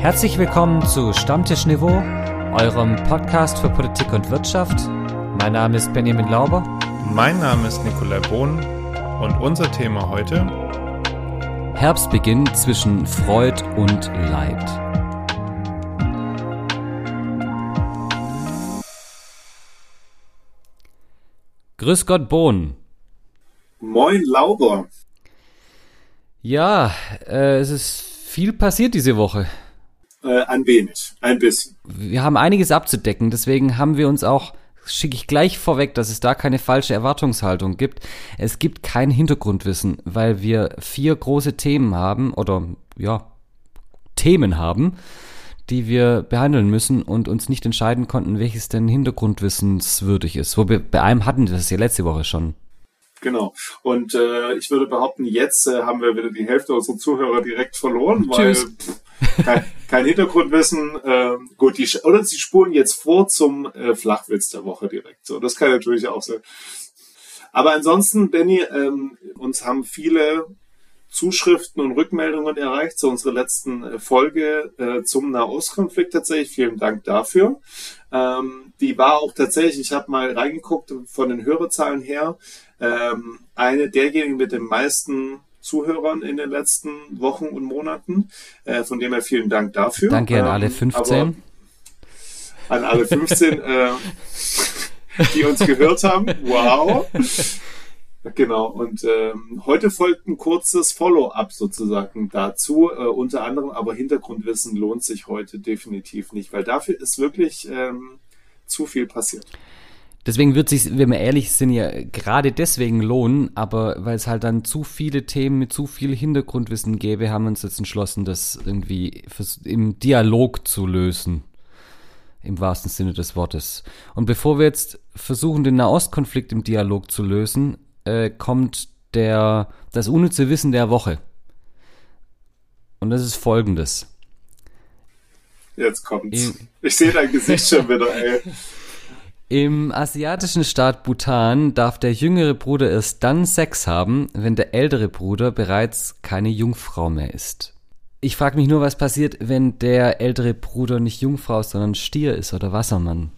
Herzlich willkommen zu Stammtisch Niveau, eurem Podcast für Politik und Wirtschaft. Mein Name ist Benjamin Lauber. Mein Name ist Nikolai Bohn und unser Thema heute Herbstbeginn zwischen Freud und Leid. Grüß Gott, Bohn. Moin, Lauber. Ja, äh, es ist viel passiert diese Woche. Äh, ein wenig, ein bisschen. Wir haben einiges abzudecken, deswegen haben wir uns auch, schicke ich gleich vorweg, dass es da keine falsche Erwartungshaltung gibt. Es gibt kein Hintergrundwissen, weil wir vier große Themen haben oder ja, Themen haben, die wir behandeln müssen und uns nicht entscheiden konnten, welches denn hintergrundwissenswürdig ist. Wo wir bei einem hatten wir das ja letzte Woche schon. Genau. Und äh, ich würde behaupten, jetzt äh, haben wir wieder die Hälfte unserer Zuhörer direkt verloren, Tschüss. weil pff, kein, kein Hintergrundwissen. Äh, gut, die oder sie spulen jetzt vor zum äh, Flachwitz der Woche direkt. So, das kann natürlich auch sein. Aber ansonsten, Benny, ähm, uns haben viele Zuschriften und Rückmeldungen erreicht zu unserer letzten äh, Folge äh, zum Nahostkonflikt tatsächlich. Vielen Dank dafür. Ähm, die war auch tatsächlich, ich habe mal reingeguckt von den Hörerzahlen her, ähm, eine derjenigen mit den meisten Zuhörern in den letzten Wochen und Monaten. Äh, von dem her vielen Dank dafür. Danke an Ähm, alle 15. aber An alle 15, äh, die uns gehört haben. Wow. Genau, und ähm, heute folgt ein kurzes Follow-up sozusagen dazu. Äh, unter anderem, aber Hintergrundwissen lohnt sich heute definitiv nicht, weil dafür ist wirklich ähm, zu viel passiert. Deswegen wird sich, wenn wir ehrlich sind, ja gerade deswegen lohnen, aber weil es halt dann zu viele Themen mit zu viel Hintergrundwissen gäbe, haben wir uns jetzt entschlossen, das irgendwie im Dialog zu lösen. Im wahrsten Sinne des Wortes. Und bevor wir jetzt versuchen, den Nahostkonflikt im Dialog zu lösen, äh, kommt der, das unnütze Wissen der Woche. Und das ist folgendes. Jetzt kommt's. Ich sehe dein Gesicht schon wieder, ey. Im asiatischen Staat Bhutan darf der jüngere Bruder erst dann Sex haben, wenn der ältere Bruder bereits keine Jungfrau mehr ist. Ich frage mich nur, was passiert, wenn der ältere Bruder nicht Jungfrau, sondern Stier ist oder Wassermann.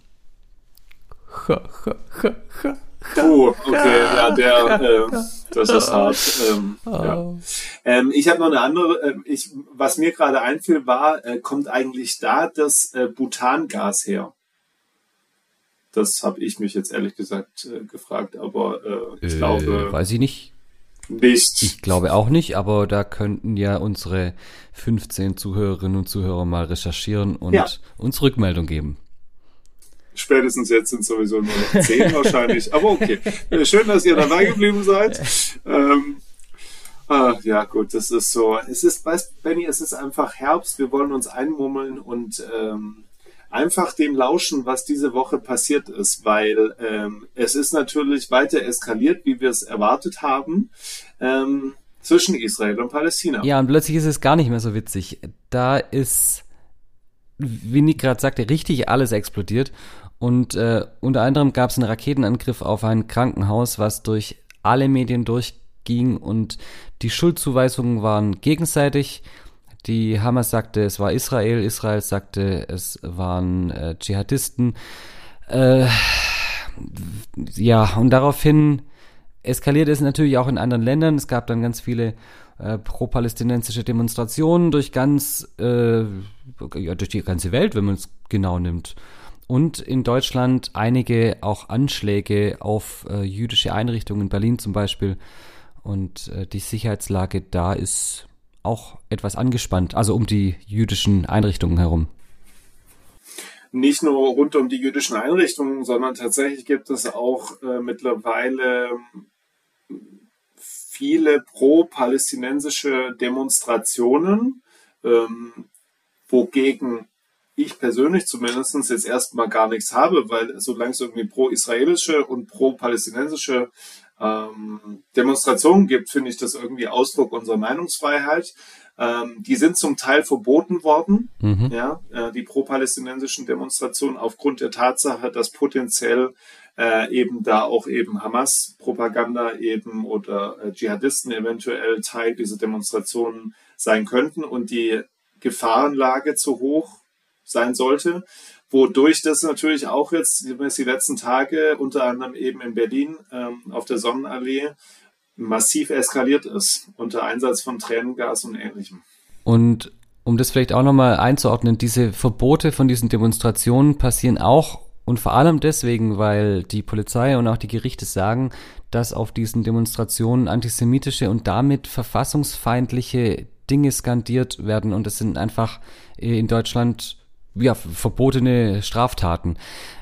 Puh, okay, ja, der, äh, das ist hart. Ähm, ja. ähm, ich habe noch eine andere, äh, ich, was mir gerade einfiel, war, äh, kommt eigentlich da das äh, Butangas her? Das habe ich mich jetzt ehrlich gesagt äh, gefragt, aber äh, ich glaube weiß ich nicht. nicht. Ich glaube auch nicht, aber da könnten ja unsere 15 Zuhörerinnen und Zuhörer mal recherchieren und Ja. uns Rückmeldung geben. Spätestens jetzt sind sowieso nur noch zehn wahrscheinlich. Aber okay. Äh, Schön, dass ihr dabei geblieben seid. Ähm, ah, ja, gut, das ist so. Es ist, weißt Benny, es ist einfach Herbst. Wir wollen uns einmummeln und ähm, einfach dem lauschen, was diese Woche passiert ist, weil ähm, es ist natürlich weiter eskaliert, wie wir es erwartet haben, ähm, zwischen Israel und Palästina. Ja, und plötzlich ist es gar nicht mehr so witzig. Da ist, wie Nick gerade sagte, richtig alles explodiert. Und äh, unter anderem gab es einen Raketenangriff auf ein Krankenhaus, was durch alle Medien durchging und die Schuldzuweisungen waren gegenseitig. Die Hamas sagte, es war Israel, Israel sagte, es waren äh, Dschihadisten. Äh, ja, und daraufhin eskaliert es natürlich auch in anderen Ländern. Es gab dann ganz viele äh, pro-palästinensische Demonstrationen durch ganz, äh, ja, durch die ganze Welt, wenn man es genau nimmt. Und in Deutschland einige auch Anschläge auf äh, jüdische Einrichtungen, in Berlin zum Beispiel. Und äh, die Sicherheitslage da ist auch etwas angespannt, also um die jüdischen Einrichtungen herum. nicht nur rund um die jüdischen Einrichtungen, sondern tatsächlich gibt es auch äh, mittlerweile viele pro-palästinensische Demonstrationen, ähm, wogegen ich persönlich zumindest jetzt erstmal gar nichts habe, weil solange es irgendwie pro-israelische und pro-palästinensische ähm, Demonstrationen gibt, finde ich das irgendwie Ausdruck unserer Meinungsfreiheit. Ähm, die sind zum Teil verboten worden, Mhm. ja, äh, die pro-palästinensischen Demonstrationen aufgrund der Tatsache, dass potenziell äh, eben da auch eben Hamas-Propaganda eben oder äh, Dschihadisten eventuell Teil dieser Demonstrationen sein könnten und die Gefahrenlage zu hoch sein sollte, wodurch das natürlich auch jetzt die letzten Tage unter anderem eben in Berlin ähm, auf der Sonnenallee massiv eskaliert ist unter Einsatz von Tränengas und ähnlichem. Und um das vielleicht auch nochmal einzuordnen, diese Verbote von diesen Demonstrationen passieren auch und vor allem deswegen, weil die Polizei und auch die Gerichte sagen, dass auf diesen Demonstrationen antisemitische und damit verfassungsfeindliche Dinge skandiert werden und das sind einfach in Deutschland ja, verbotene Straftaten.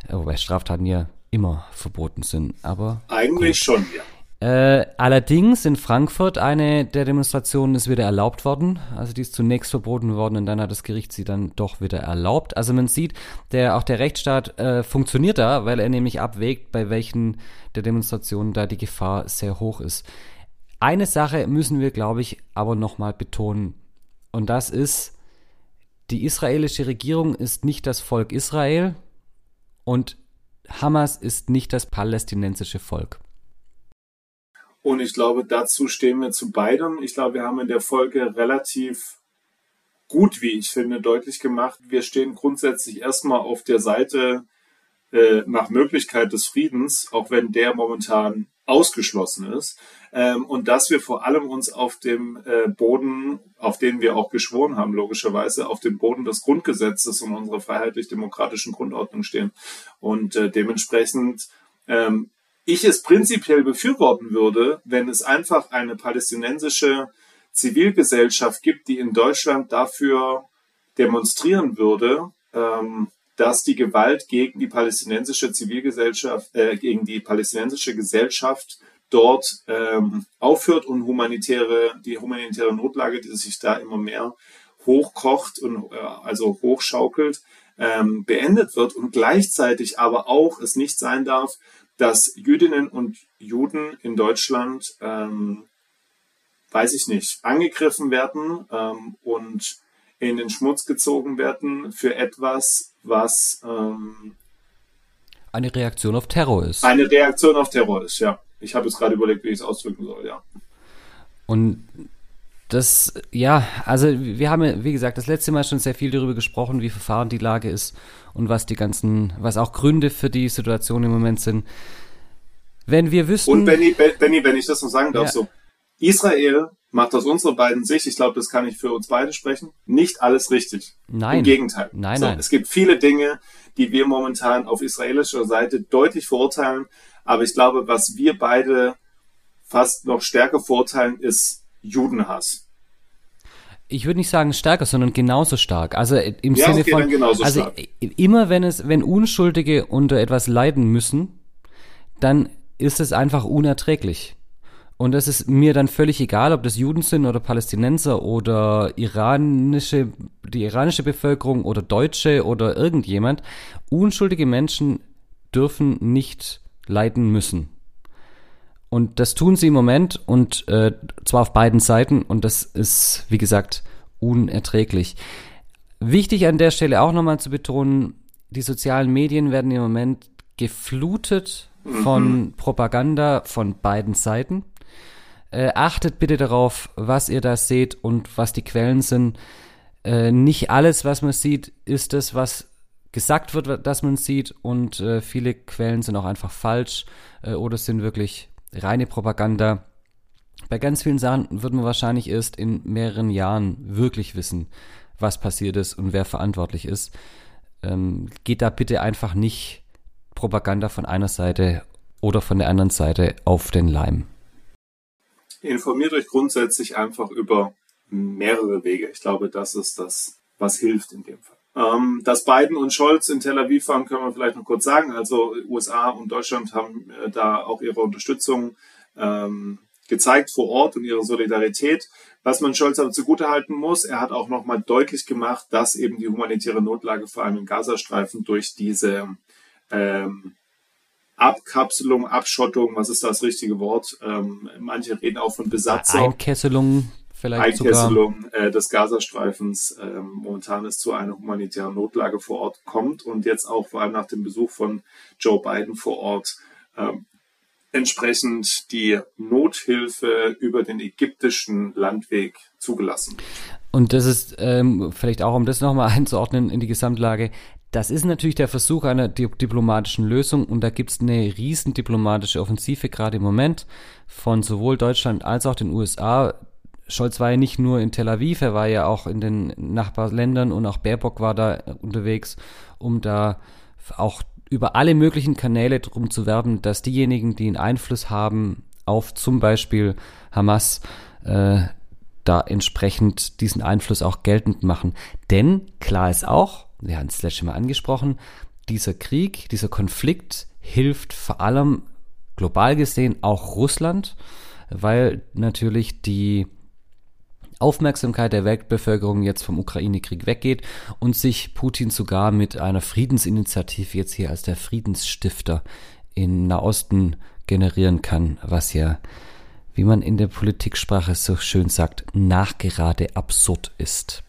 Wobei Straftaten ja immer verboten sind, aber. Eigentlich gut. schon, ja. Äh, allerdings in Frankfurt eine der Demonstrationen ist wieder erlaubt worden. Also die ist zunächst verboten worden und dann hat das Gericht sie dann doch wieder erlaubt. Also man sieht, der auch der Rechtsstaat äh, funktioniert da, weil er nämlich abwägt, bei welchen der Demonstrationen da die Gefahr sehr hoch ist. Eine Sache müssen wir, glaube ich, aber nochmal betonen. Und das ist, die israelische Regierung ist nicht das Volk Israel und Hamas ist nicht das palästinensische Volk. Und ich glaube, dazu stehen wir zu beidem. Ich glaube, wir haben in der Folge relativ gut, wie ich finde, deutlich gemacht. Wir stehen grundsätzlich erstmal auf der Seite äh, nach Möglichkeit des Friedens, auch wenn der momentan ausgeschlossen ist. Ähm, und dass wir vor allem uns auf dem äh, Boden, auf den wir auch geschworen haben, logischerweise, auf dem Boden des Grundgesetzes und unserer freiheitlich-demokratischen Grundordnung stehen. Und äh, dementsprechend ähm, ich es prinzipiell befürworten würde, wenn es einfach eine palästinensische Zivilgesellschaft gibt, die in Deutschland dafür demonstrieren würde, ähm, dass die Gewalt gegen die palästinensische Zivilgesellschaft, äh, gegen die palästinensische Gesellschaft dort ähm, aufhört und humanitäre, die humanitäre Notlage, die sich da immer mehr hochkocht und äh, also hochschaukelt, ähm, beendet wird und gleichzeitig aber auch es nicht sein darf, dass Jüdinnen und Juden in Deutschland, ähm, weiß ich nicht, angegriffen werden ähm, und in den Schmutz gezogen werden für etwas, was ähm, eine Reaktion auf Terror ist. Eine Reaktion auf Terror ist, ja. Ich habe jetzt gerade überlegt, wie ich es ausdrücken soll, ja. Und das, ja, also wir haben, wie gesagt, das letzte Mal schon sehr viel darüber gesprochen, wie verfahren die Lage ist und was die ganzen, was auch Gründe für die Situation im Moment sind. Wenn wir wüssten. Und Benny, Benny, wenn ich das noch sagen darf, ja. so. Israel macht aus unserer beiden Sicht, ich glaube, das kann ich für uns beide sprechen, nicht alles richtig. Nein. Im Gegenteil. Nein, so, nein. Es gibt viele Dinge, die wir momentan auf israelischer Seite deutlich verurteilen. Aber ich glaube, was wir beide fast noch stärker verurteilen, ist Judenhass. Ich würde nicht sagen stärker, sondern genauso stark. Also im ja, Sinne von, also stark. immer wenn es, wenn Unschuldige unter etwas leiden müssen, dann ist es einfach unerträglich. Und es ist mir dann völlig egal, ob das Juden sind oder Palästinenser oder iranische, die iranische Bevölkerung oder Deutsche oder irgendjemand. Unschuldige Menschen dürfen nicht leiden müssen. Und das tun sie im Moment und äh, zwar auf beiden Seiten und das ist, wie gesagt, unerträglich. Wichtig an der Stelle auch nochmal zu betonen, die sozialen Medien werden im Moment geflutet von mhm. Propaganda von beiden Seiten. Äh, achtet bitte darauf, was ihr da seht und was die Quellen sind. Äh, nicht alles, was man sieht, ist das, was gesagt wird, dass man sieht und äh, viele Quellen sind auch einfach falsch äh, oder sind wirklich reine Propaganda. Bei ganz vielen Sachen wird man wahrscheinlich erst in mehreren Jahren wirklich wissen, was passiert ist und wer verantwortlich ist. Ähm, geht da bitte einfach nicht Propaganda von einer Seite oder von der anderen Seite auf den Leim. Informiert euch grundsätzlich einfach über mehrere Wege. Ich glaube, das ist das, was hilft in dem Fall. Ähm, dass Biden und Scholz in Tel Aviv waren, können wir vielleicht noch kurz sagen. Also USA und Deutschland haben äh, da auch ihre Unterstützung ähm, gezeigt vor Ort und ihre Solidarität. Was man Scholz aber zugutehalten muss, er hat auch nochmal deutlich gemacht, dass eben die humanitäre Notlage vor allem im Gazastreifen durch diese ähm, Abkapselung, Abschottung, was ist das richtige Wort? Ähm, manche reden auch von Besatzung. Einkesselung vielleicht Einkesselung sogar. Äh, des Gazastreifens äh, momentan es zu einer humanitären Notlage vor Ort kommt und jetzt auch vor allem nach dem Besuch von Joe Biden vor Ort äh, entsprechend die Nothilfe über den ägyptischen Landweg zugelassen. Und das ist ähm, vielleicht auch, um das nochmal einzuordnen in die Gesamtlage, das ist natürlich der Versuch einer di diplomatischen Lösung und da gibt's eine riesen diplomatische Offensive gerade im Moment von sowohl Deutschland als auch den USA. Scholz war ja nicht nur in Tel Aviv, er war ja auch in den Nachbarländern und auch Baerbock war da unterwegs, um da auch über alle möglichen Kanäle drum zu werben, dass diejenigen, die einen Einfluss haben auf zum Beispiel Hamas, äh, da entsprechend diesen Einfluss auch geltend machen. Denn klar ist auch, wir haben es letztes Mal angesprochen, dieser Krieg, dieser Konflikt hilft vor allem global gesehen auch Russland, weil natürlich die Aufmerksamkeit der Weltbevölkerung jetzt vom Ukraine-Krieg weggeht und sich Putin sogar mit einer Friedensinitiative jetzt hier als der Friedensstifter in Nahosten generieren kann, was ja, wie man in der Politiksprache so schön sagt, nachgerade absurd ist.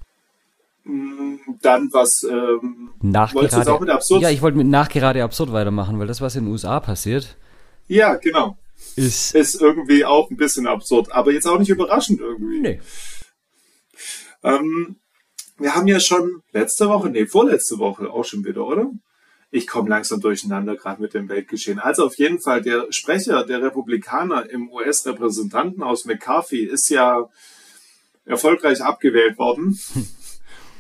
Dann was ähm, nachgerade, auch mit absurd? Ja, ich wollte mit nachgerade absurd weitermachen, weil das, was in den USA passiert. Ja, genau. Ist, ist irgendwie auch ein bisschen absurd, aber jetzt auch nicht überraschend irgendwie. Nee. Ähm, wir haben ja schon letzte Woche, nee, vorletzte Woche auch schon wieder, oder? Ich komme langsam durcheinander gerade mit dem Weltgeschehen. Also auf jeden Fall, der Sprecher der Republikaner im US-Repräsentantenhaus McCarthy ist ja erfolgreich abgewählt worden.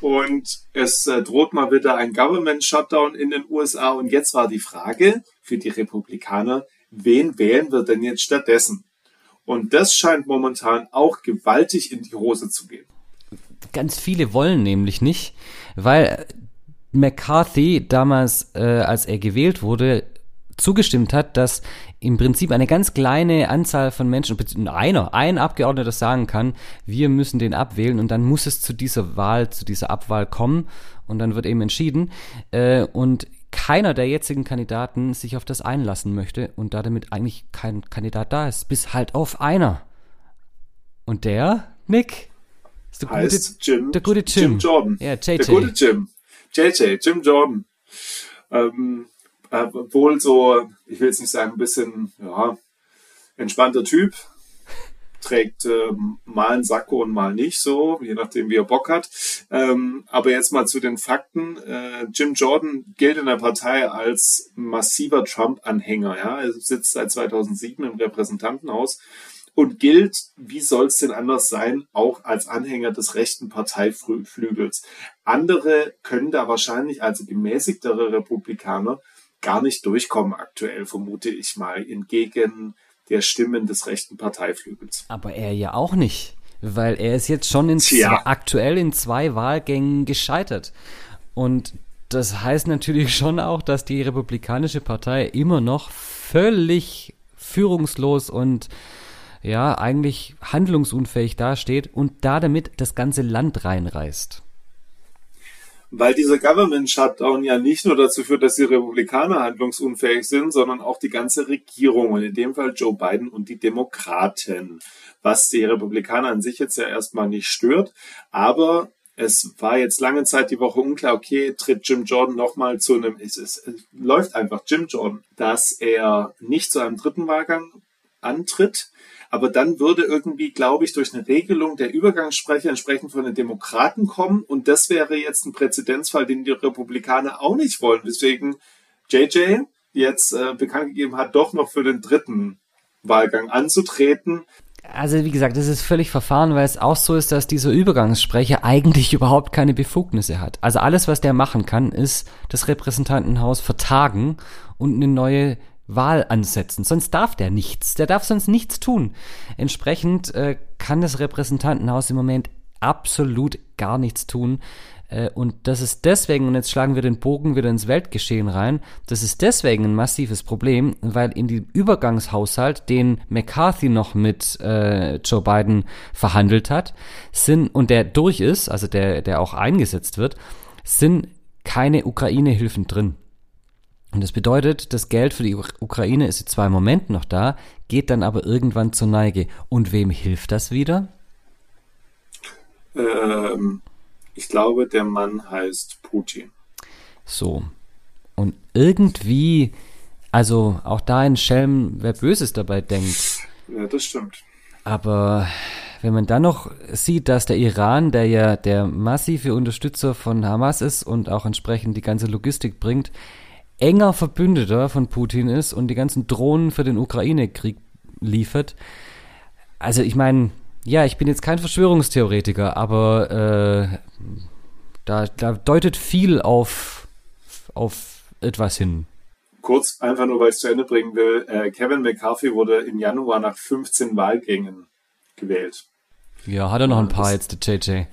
Und es äh, droht mal wieder ein Government Shutdown in den USA. Und jetzt war die Frage für die Republikaner, wen wählen wir denn jetzt stattdessen? Und das scheint momentan auch gewaltig in die Hose zu gehen. Ganz viele wollen nämlich nicht, weil McCarthy damals, äh, als er gewählt wurde, zugestimmt hat, dass im Prinzip eine ganz kleine Anzahl von Menschen, einer, ein Abgeordneter sagen kann, wir müssen den abwählen und dann muss es zu dieser Wahl, zu dieser Abwahl kommen und dann wird eben entschieden. Äh, und keiner der jetzigen Kandidaten sich auf das einlassen möchte und da damit eigentlich kein Kandidat da ist, bis halt auf einer. Und der, Nick, ist der heißt gute, Jim, der gute Jim. Jim Jordan. Ja, JJ. Der gute Jim. JJ, Jim Jordan. Ähm, äh, wohl so, ich will jetzt nicht sagen, ein bisschen, ja, entspannter Typ. Trägt äh, mal einen Sakko und mal nicht so, je nachdem, wie er Bock hat. Ähm, aber jetzt mal zu den Fakten. Äh, Jim Jordan gilt in der Partei als massiver Trump-Anhänger. Ja? Er sitzt seit 2007 im Repräsentantenhaus und gilt, wie soll es denn anders sein, auch als Anhänger des rechten Parteiflügels. Andere können da wahrscheinlich, also gemäßigtere Republikaner, gar nicht durchkommen aktuell, vermute ich mal, entgegen der Stimmen des rechten Parteiflügels. Aber er ja auch nicht, weil er ist jetzt schon in zwei, aktuell in zwei Wahlgängen gescheitert. Und das heißt natürlich schon auch, dass die Republikanische Partei immer noch völlig führungslos und ja, eigentlich handlungsunfähig dasteht und da damit das ganze Land reinreißt. Weil dieser Government Shutdown ja nicht nur dazu führt, dass die Republikaner handlungsunfähig sind, sondern auch die ganze Regierung und in dem Fall Joe Biden und die Demokraten. Was die Republikaner an sich jetzt ja erstmal nicht stört, aber es war jetzt lange Zeit die Woche unklar, okay, tritt Jim Jordan nochmal zu einem, es, es, es läuft einfach Jim Jordan, dass er nicht zu einem dritten Wahlgang antritt, aber dann würde irgendwie, glaube ich, durch eine Regelung der Übergangssprecher entsprechend von den Demokraten kommen. Und das wäre jetzt ein Präzedenzfall, den die Republikaner auch nicht wollen. Deswegen JJ jetzt äh, bekannt gegeben hat, doch noch für den dritten Wahlgang anzutreten. Also wie gesagt, das ist völlig verfahren, weil es auch so ist, dass dieser Übergangssprecher eigentlich überhaupt keine Befugnisse hat. Also alles, was der machen kann, ist das Repräsentantenhaus vertagen und eine neue Wahl ansetzen. Sonst darf der nichts. Der darf sonst nichts tun. Entsprechend äh, kann das Repräsentantenhaus im Moment absolut gar nichts tun. Äh, und das ist deswegen, und jetzt schlagen wir den Bogen wieder ins Weltgeschehen rein, das ist deswegen ein massives Problem, weil in dem Übergangshaushalt, den McCarthy noch mit äh, Joe Biden verhandelt hat, sind, und der durch ist, also der, der auch eingesetzt wird, sind keine Ukraine-Hilfen drin. Und das bedeutet, das Geld für die Ukraine ist zwar im Moment noch da, geht dann aber irgendwann zur Neige. Und wem hilft das wieder? Ähm, ich glaube, der Mann heißt Putin. So. Und irgendwie, also auch da ein Schelm, wer Böses dabei denkt. Ja, das stimmt. Aber wenn man dann noch sieht, dass der Iran, der ja der massive Unterstützer von Hamas ist und auch entsprechend die ganze Logistik bringt, enger Verbündeter von Putin ist und die ganzen Drohnen für den Ukraine-Krieg liefert. Also ich meine, ja, ich bin jetzt kein Verschwörungstheoretiker, aber äh, da, da deutet viel auf, auf etwas hin. Kurz, einfach nur, weil ich es zu Ende bringen will. Äh, Kevin McCarthy wurde im Januar nach 15 Wahlgängen gewählt. Ja, hat er noch ein paar jetzt, der JJ.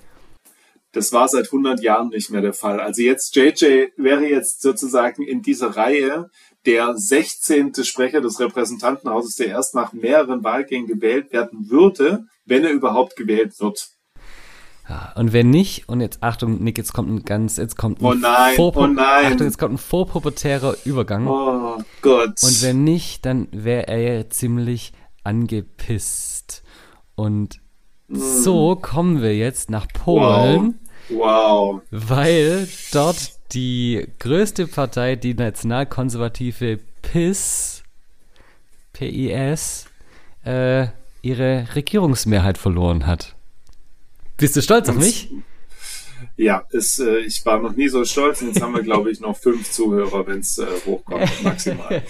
Das war seit 100 Jahren nicht mehr der Fall. Also jetzt JJ wäre jetzt sozusagen in dieser Reihe der 16. Sprecher des Repräsentantenhauses, der erst nach mehreren Wahlgängen gewählt werden würde, wenn er überhaupt gewählt wird. Ja, und wenn nicht, und jetzt Achtung, Nick, jetzt kommt ein ganz, jetzt kommt ein oh nein, oh nein. Achtung, jetzt kommt ein vorpubertärer Übergang. Oh Gott. Und wenn nicht, dann wäre er ja ziemlich angepisst. Und mm. so kommen wir jetzt nach Polen. Wow. Wow. Weil dort die größte Partei, die nationalkonservative PIS, PIS, äh, ihre Regierungsmehrheit verloren hat. Bist du stolz auf mich? Ja, ist, äh, ich war noch nie so stolz. Jetzt haben wir, glaube ich, noch fünf Zuhörer, wenn es äh, hochkommt, maximal.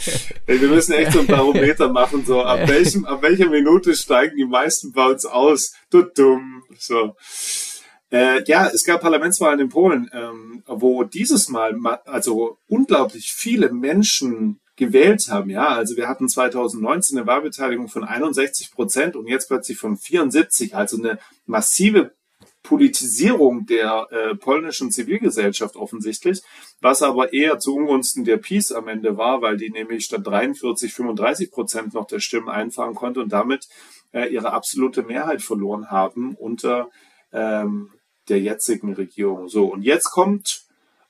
wir müssen echt so ein Barometer machen, so ab, welchem, ab welcher Minute steigen die meisten bei uns aus? Du dumm. So. Äh, ja, es gab Parlamentswahlen in Polen, ähm, wo dieses Mal also unglaublich viele Menschen gewählt haben. Ja, also wir hatten 2019 eine Wahlbeteiligung von 61 Prozent und jetzt plötzlich von 74. Also eine massive Politisierung der äh, polnischen Zivilgesellschaft offensichtlich, was aber eher zu Ungunsten der Peace am Ende war, weil die nämlich statt 43, 35 Prozent noch der Stimmen einfahren konnte und damit äh, ihre absolute Mehrheit verloren haben unter ähm, der jetzigen Regierung. So, und jetzt kommt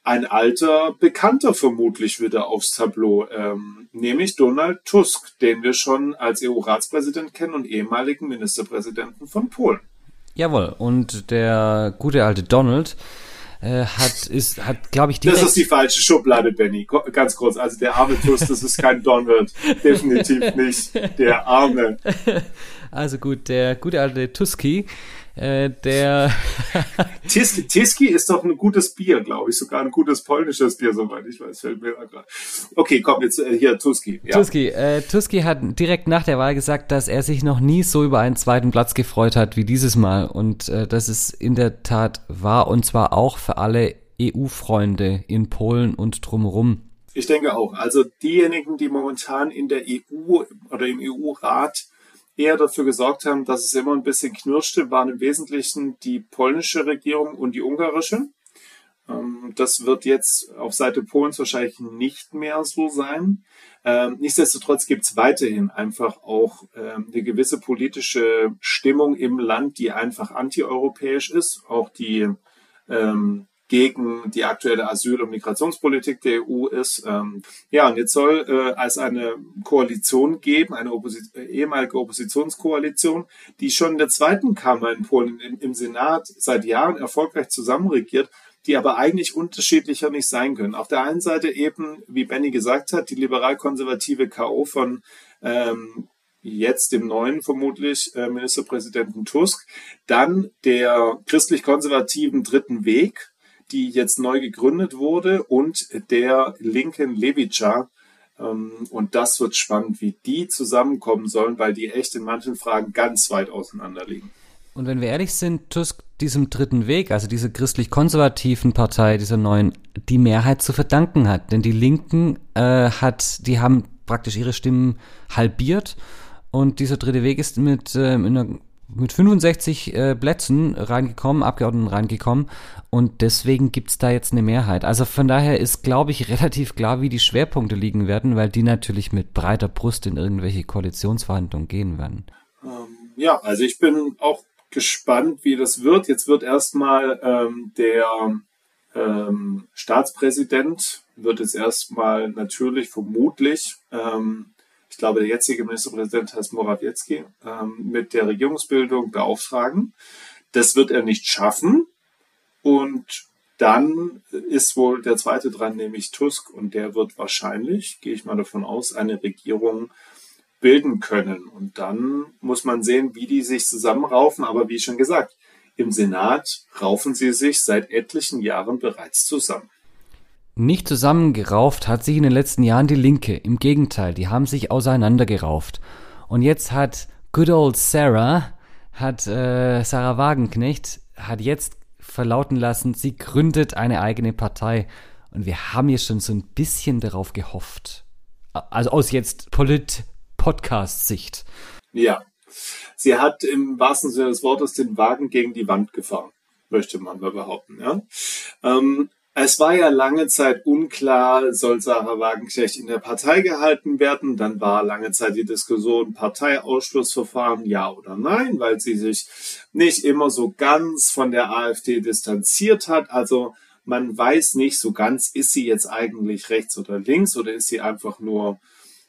ein alter Bekannter vermutlich wieder aufs Tableau, ähm, nämlich Donald Tusk, den wir schon als EU-Ratspräsident kennen und ehemaligen Ministerpräsidenten von Polen. Jawohl, und der gute alte Donald äh, hat, ist, hat, glaube ich, direkt... Das ist die falsche Schublade, Benny. Ganz kurz. Also der arme Tusk, das ist kein Donald. Definitiv nicht. Der arme. Also gut, der gute alte Tuski äh, der Tiski, Tiski ist doch ein gutes Bier, glaube ich, sogar ein gutes polnisches Bier, soweit ich weiß. Fällt mir gerade. Okay, komm jetzt äh, hier Tuski. Ja. Tuski, äh, Tuski hat direkt nach der Wahl gesagt, dass er sich noch nie so über einen zweiten Platz gefreut hat wie dieses Mal und äh, das ist in der Tat wahr und zwar auch für alle EU-Freunde in Polen und drumherum. Ich denke auch. Also diejenigen, die momentan in der EU oder im EU-Rat eher dafür gesorgt haben, dass es immer ein bisschen knirschte, waren im Wesentlichen die polnische Regierung und die ungarische. Ähm, das wird jetzt auf Seite Polens wahrscheinlich nicht mehr so sein. Ähm, nichtsdestotrotz gibt es weiterhin einfach auch ähm, eine gewisse politische Stimmung im Land, die einfach antieuropäisch ist. Auch die gegen die aktuelle Asyl- und Migrationspolitik der EU ist. Ähm, ja, und jetzt soll äh, es eine Koalition geben, eine Opposi äh, ehemalige Oppositionskoalition, die schon in der zweiten Kammer in Polen im, im Senat seit Jahren erfolgreich zusammenregiert, die aber eigentlich unterschiedlicher nicht sein können. Auf der einen Seite eben, wie Benny gesagt hat, die liberal-konservative K.O. von ähm, jetzt dem neuen vermutlich äh, Ministerpräsidenten Tusk, dann der christlich-konservativen Dritten Weg, die jetzt neu gegründet wurde, und der linken Levica. Ähm, und das wird spannend, wie die zusammenkommen sollen, weil die echt in manchen Fragen ganz weit auseinander liegen. Und wenn wir ehrlich sind, Tusk diesem dritten Weg, also dieser christlich-konservativen Partei, dieser neuen, die Mehrheit zu verdanken hat. Denn die Linken äh, hat, die haben praktisch ihre Stimmen halbiert und dieser dritte Weg ist mit, äh, in einer mit 65 äh, Plätzen reingekommen, Abgeordneten reingekommen und deswegen gibt's da jetzt eine Mehrheit. Also von daher ist, glaube ich, relativ klar, wie die Schwerpunkte liegen werden, weil die natürlich mit breiter Brust in irgendwelche Koalitionsverhandlungen gehen werden. Ähm, ja, also ich bin auch gespannt, wie das wird. Jetzt wird erstmal ähm, der ähm, Staatspräsident wird jetzt erstmal natürlich vermutlich ähm, ich glaube, der jetzige Ministerpräsident heißt Morawiecki, ähm, mit der Regierungsbildung beauftragen. Das wird er nicht schaffen. Und dann ist wohl der zweite dran, nämlich Tusk, und der wird wahrscheinlich, gehe ich mal davon aus, eine Regierung bilden können. Und dann muss man sehen, wie die sich zusammenraufen. Aber wie schon gesagt, im Senat raufen sie sich seit etlichen Jahren bereits zusammen. Nicht zusammengerauft hat sich in den letzten Jahren die Linke. Im Gegenteil, die haben sich auseinandergerauft. Und jetzt hat good old Sarah, hat äh, Sarah Wagenknecht, hat jetzt verlauten lassen, sie gründet eine eigene Partei. Und wir haben hier schon so ein bisschen darauf gehofft. Also aus jetzt Polit-Podcast-Sicht. Ja. Sie hat im wahrsten Sinne des Wortes den Wagen gegen die Wand gefahren, möchte man mal behaupten. Ja? Ähm, es war ja lange Zeit unklar, soll Sarah Wagenknecht in der Partei gehalten werden. Dann war lange Zeit die Diskussion Parteiausschlussverfahren, ja oder nein, weil sie sich nicht immer so ganz von der AfD distanziert hat. Also man weiß nicht so ganz, ist sie jetzt eigentlich rechts oder links oder ist sie einfach nur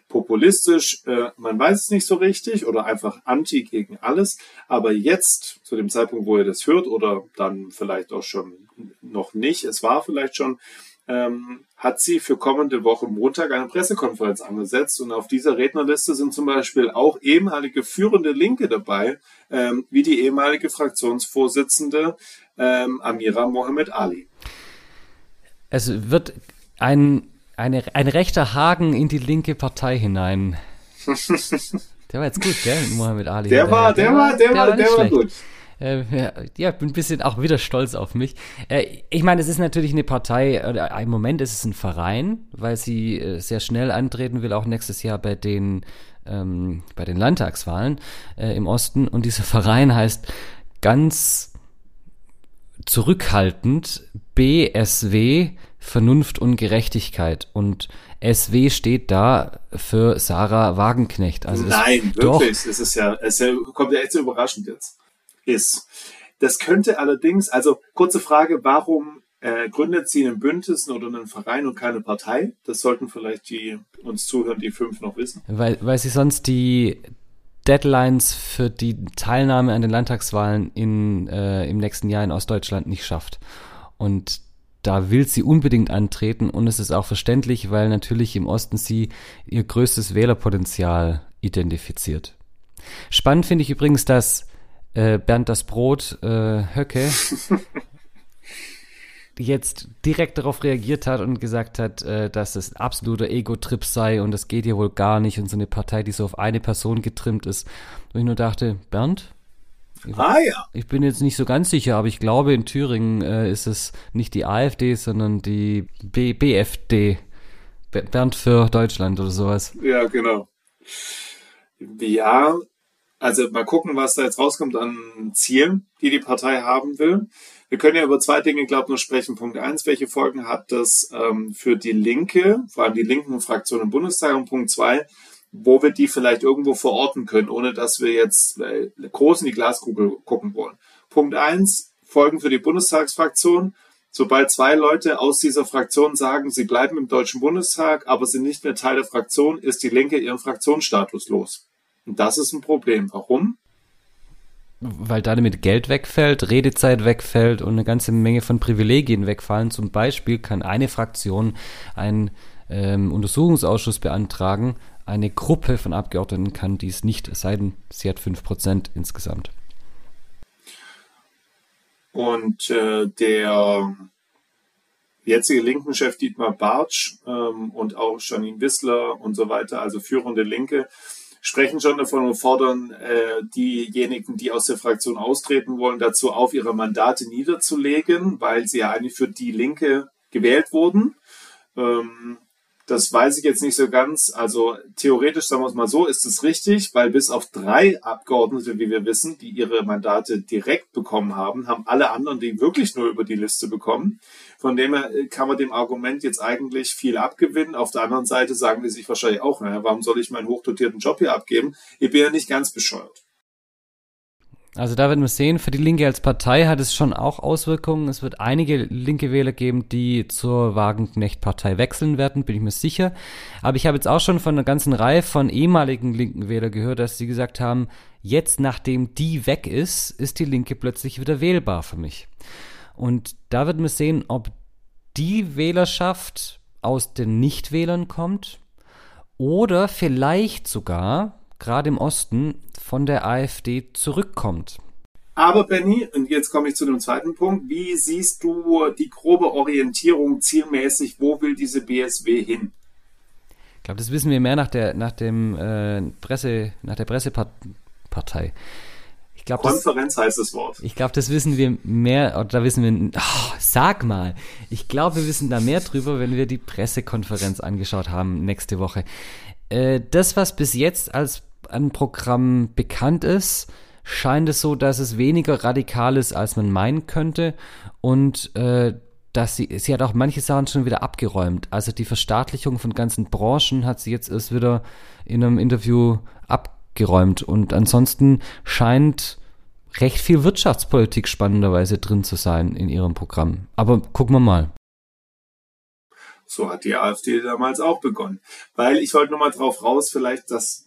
populistisch, äh, man weiß es nicht so richtig oder einfach anti gegen alles. Aber jetzt, zu dem Zeitpunkt, wo ihr das hört oder dann vielleicht auch schon noch nicht, es war vielleicht schon, ähm, hat sie für kommende Woche Montag eine Pressekonferenz angesetzt und auf dieser Rednerliste sind zum Beispiel auch ehemalige führende Linke dabei, ähm, wie die ehemalige Fraktionsvorsitzende ähm, Amira Mohamed Ali. Es wird ein eine, ein rechter Haken in die linke Partei hinein. Der war jetzt gut, gell, Mohammed Ali. Der, war, der, war, der, war, der war, der war gut. Äh, ja, bin ein bisschen auch wieder stolz auf mich. Äh, ich meine, es ist natürlich eine Partei, oder im Moment ist es ein Verein, weil sie äh, sehr schnell antreten will, auch nächstes Jahr bei den, ähm, bei den Landtagswahlen äh, im Osten. Und dieser Verein heißt ganz zurückhaltend BSW Vernunft und Gerechtigkeit. Und SW steht da für Sarah Wagenknecht. Also Nein, wirklich. Doch. Es ist ja, es kommt ja echt so überraschend jetzt. Ist. Das könnte allerdings, also kurze Frage, warum äh, gründet sie einen Bündnis oder einen Verein und keine Partei? Das sollten vielleicht die uns zuhören, die fünf noch wissen. Weil, weil sie sonst die Deadlines für die Teilnahme an den Landtagswahlen in, äh, im nächsten Jahr in Ostdeutschland nicht schafft. Und da will sie unbedingt antreten und es ist auch verständlich, weil natürlich im Osten sie ihr größtes Wählerpotenzial identifiziert. Spannend finde ich übrigens, dass äh, Bernd das Brot äh, Höcke jetzt direkt darauf reagiert hat und gesagt hat, äh, dass es ein absoluter Ego-Trip sei und das geht hier wohl gar nicht und so eine Partei, die so auf eine Person getrimmt ist. Und ich nur dachte, Bernd, Ah ja. Ich bin jetzt nicht so ganz sicher, aber ich glaube, in Thüringen äh, ist es nicht die AfD, sondern die B BFD. Bernd für Deutschland oder sowas. Ja, genau. Ja, also mal gucken, was da jetzt rauskommt an Zielen, die die Partei haben will. Wir können ja über zwei Dinge, glaube ich, nur sprechen. Punkt eins, welche Folgen hat das ähm, für die Linke, vor allem die linken Fraktionen im Bundestag? Und Punkt zwei, wo wir die vielleicht irgendwo verorten können, ohne dass wir jetzt äh, groß in die Glaskugel gucken wollen. Punkt eins, Folgen für die Bundestagsfraktion. Sobald zwei Leute aus dieser Fraktion sagen, sie bleiben im Deutschen Bundestag, aber sind nicht mehr Teil der Fraktion, ist die Linke ihren Fraktionsstatus los. Und das ist ein Problem. Warum? Weil damit Geld wegfällt, Redezeit wegfällt und eine ganze Menge von Privilegien wegfallen. Zum Beispiel kann eine Fraktion einen ähm, Untersuchungsausschuss beantragen, eine Gruppe von Abgeordneten kann dies nicht, es sei denn, sie hat 5% insgesamt. Und äh, der jetzige Linken-Chef Dietmar Bartsch ähm, und auch Janine Wissler und so weiter, also führende Linke, sprechen schon davon und fordern äh, diejenigen, die aus der Fraktion austreten wollen, dazu auf, ihre Mandate niederzulegen, weil sie ja eigentlich für die Linke gewählt wurden. Ähm, das weiß ich jetzt nicht so ganz. Also theoretisch, sagen wir es mal so, ist es richtig, weil bis auf drei Abgeordnete, wie wir wissen, die ihre Mandate direkt bekommen haben, haben alle anderen die wirklich nur über die Liste bekommen. Von dem her äh, kann man dem Argument jetzt eigentlich viel abgewinnen. Auf der anderen Seite sagen die sich wahrscheinlich auch, naja, warum soll ich meinen hochdotierten Job hier abgeben? Ich bin ja nicht ganz bescheuert. Also da werden wir sehen, für die Linke als Partei hat es schon auch Auswirkungen. Es wird einige linke Wähler geben, die zur Wagenknecht-Partei wechseln werden, bin ich mir sicher. Aber ich habe jetzt auch schon von einer ganzen Reihe von ehemaligen linken Wählern gehört, dass sie gesagt haben, jetzt nachdem die weg ist, ist die Linke plötzlich wieder wählbar für mich. Und da werden wir sehen, ob die Wählerschaft aus den Nichtwählern kommt oder vielleicht sogar gerade im Osten, von der AfD zurückkommt. Aber Benny, und jetzt komme ich zu dem zweiten Punkt, wie siehst du die grobe Orientierung zielmäßig, wo will diese BSW hin? Ich glaube, das wissen wir mehr nach der, nach dem äh, Presse, nach der Pressepartei. Glaub, Konferenz das, heißt das Wort. Ich glaube, das wissen wir mehr, oder da wissen wir, oh, sag mal, ich glaube, wir wissen da mehr drüber, wenn wir die Pressekonferenz angeschaut haben nächste Woche. Äh, das, was bis jetzt als ein Programm bekannt ist, scheint es so, dass es weniger radikal ist, als man meinen könnte. Und äh, dass sie, sie hat auch manche Sachen schon wieder abgeräumt. Also die Verstaatlichung von ganzen Branchen hat sie jetzt erst wieder in einem Interview abgeräumt. Und ansonsten scheint recht viel Wirtschaftspolitik spannenderweise drin zu sein in ihrem Programm. Aber gucken wir mal. So hat die AfD damals auch begonnen. Weil ich wollte nochmal drauf raus, vielleicht, dass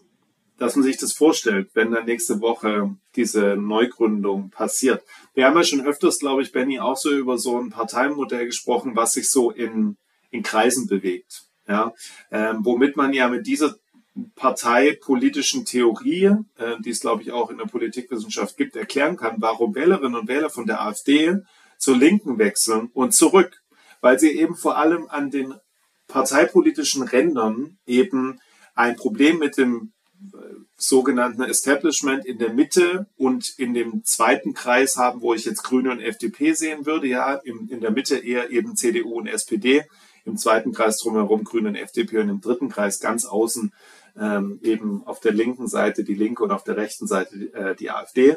dass man sich das vorstellt, wenn dann nächste Woche diese Neugründung passiert. Wir haben ja schon öfters, glaube ich, Benny, auch so über so ein Parteimodell gesprochen, was sich so in, in Kreisen bewegt. Ja, ähm, womit man ja mit dieser parteipolitischen Theorie, äh, die es, glaube ich, auch in der Politikwissenschaft gibt, erklären kann, warum Wählerinnen und Wähler von der AfD zur Linken wechseln und zurück. Weil sie eben vor allem an den parteipolitischen Rändern eben ein Problem mit dem sogenannten Establishment in der Mitte und in dem zweiten Kreis haben, wo ich jetzt Grüne und FDP sehen würde, ja, in, in der Mitte eher eben CDU und SPD, im zweiten Kreis drumherum Grüne und FDP und im dritten Kreis ganz außen ähm, eben auf der linken Seite die Linke und auf der rechten Seite äh, die AfD.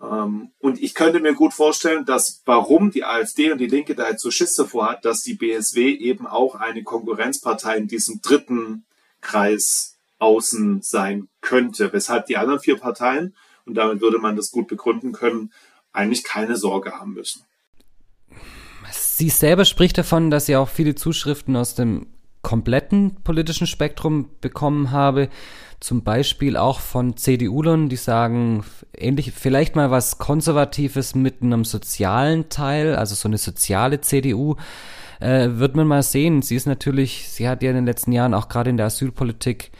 Ähm, und ich könnte mir gut vorstellen, dass warum die AfD und die Linke da jetzt so Schiss davor hat, dass die BSW eben auch eine Konkurrenzpartei in diesem dritten Kreis außen sein könnte, weshalb die anderen vier Parteien, und damit würde man das gut begründen können, eigentlich keine Sorge haben müssen. Sie selber spricht davon, dass sie auch viele Zuschriften aus dem kompletten politischen Spektrum bekommen habe, zum Beispiel auch von CDU-Lern, die sagen, ähnlich, vielleicht mal was Konservatives mit einem sozialen Teil, also so eine soziale CDU, äh, wird man mal sehen. Sie ist natürlich, sie hat ja in den letzten Jahren auch gerade in der Asylpolitik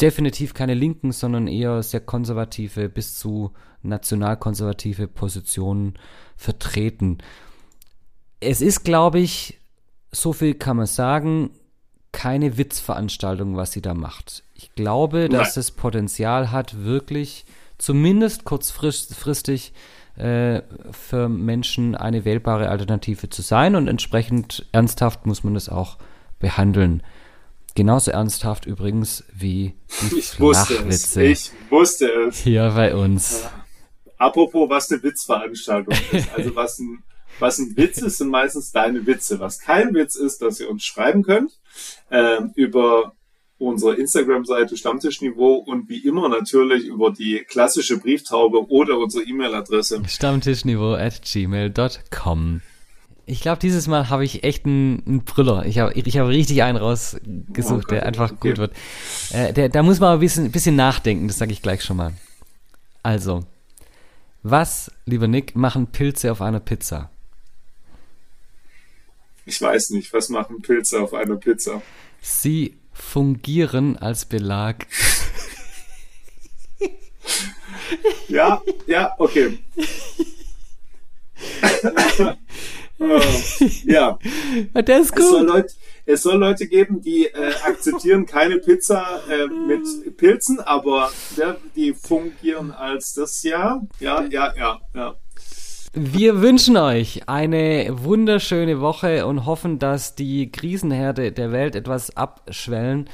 definitiv keine linken, sondern eher sehr konservative bis zu nationalkonservative Positionen vertreten. Es ist, glaube ich, so viel kann man sagen, keine Witzveranstaltung, was sie da macht. Ich glaube, dass Nein. es Potenzial hat, wirklich zumindest kurzfristig äh, für Menschen eine wählbare Alternative zu sein und entsprechend ernsthaft muss man das auch behandeln. Genauso ernsthaft übrigens wie die ich Flachwitze. Wusste es. Ich wusste es. Hier bei uns. Ja. Apropos, was eine Witzveranstaltung ist. Also was ein, was ein Witz ist, sind meistens deine Witze. Was kein Witz ist, dass ihr uns schreiben könnt äh, über unsere Instagram-Seite Stammtischniveau und wie immer natürlich über die klassische Brieftaube oder unsere E-Mail-Adresse. Stammtischniveau at gmail.com. Ich glaube, dieses Mal habe ich echt einen, einen Brüller. Ich habe ich hab richtig einen rausgesucht, oh der einfach okay. gut wird. Äh, der, da muss man ein bisschen, bisschen nachdenken, das sage ich gleich schon mal. Also, was, lieber Nick, machen Pilze auf einer Pizza? Ich weiß nicht, was machen Pilze auf einer Pizza? Sie fungieren als Belag. ja, ja, okay. ja. Der ist gut. Es soll, Leute, es soll Leute geben, die äh, akzeptieren keine Pizza äh, mit Pilzen, aber ja, die fungieren als das ja. Ja, ja, ja, ja. Wir wünschen euch eine wunderschöne Woche und hoffen, dass die Krisenherde der Welt etwas abschwellen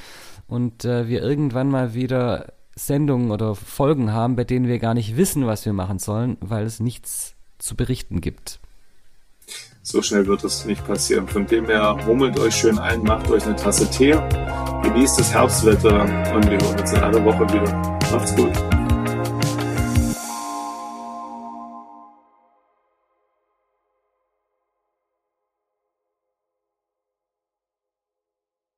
und äh, wir irgendwann mal wieder Sendungen oder Folgen haben, bei denen wir gar nicht wissen, was wir machen sollen, weil es nichts zu berichten gibt. So schnell wird es nicht passieren. Von dem her, hummelt euch schön ein, macht euch eine Tasse Tee, genießt das Herbstwetter und wir hören uns in einer Woche wieder. Macht's gut.